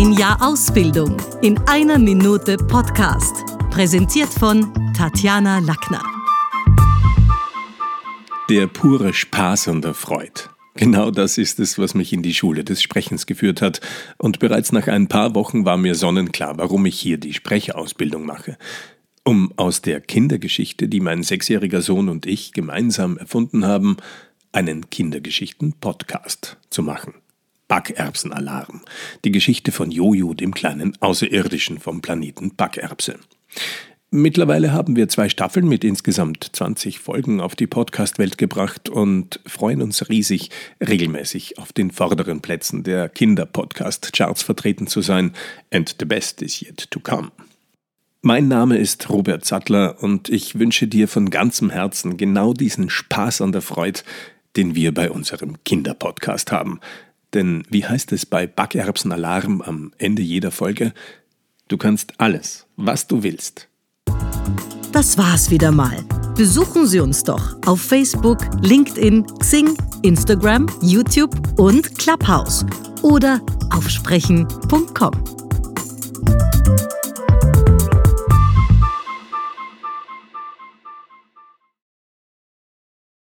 Ein Jahr Ausbildung in einer Minute Podcast. Präsentiert von Tatjana Lackner. Der pure Spaß und der Freude. Genau das ist es, was mich in die Schule des Sprechens geführt hat. Und bereits nach ein paar Wochen war mir sonnenklar, warum ich hier die Sprechausbildung mache. Um aus der Kindergeschichte, die mein sechsjähriger Sohn und ich gemeinsam erfunden haben, einen Kindergeschichten-Podcast zu machen. Backerbsenalarm. Die Geschichte von Jojo, dem kleinen Außerirdischen vom Planeten Backerbse. Mittlerweile haben wir zwei Staffeln mit insgesamt 20 Folgen auf die Podcast-Welt gebracht und freuen uns riesig, regelmäßig auf den vorderen Plätzen der Kinder-Podcast-Charts vertreten zu sein. And the best is yet to come. Mein Name ist Robert Sattler und ich wünsche dir von ganzem Herzen genau diesen Spaß an der Freude, den wir bei unserem Kinderpodcast haben. Denn wie heißt es bei Backerbsenalarm am Ende jeder Folge? Du kannst alles, was du willst. Das war's wieder mal. Besuchen Sie uns doch auf Facebook, LinkedIn, Xing, Instagram, YouTube und Clubhouse oder auf sprechen.com.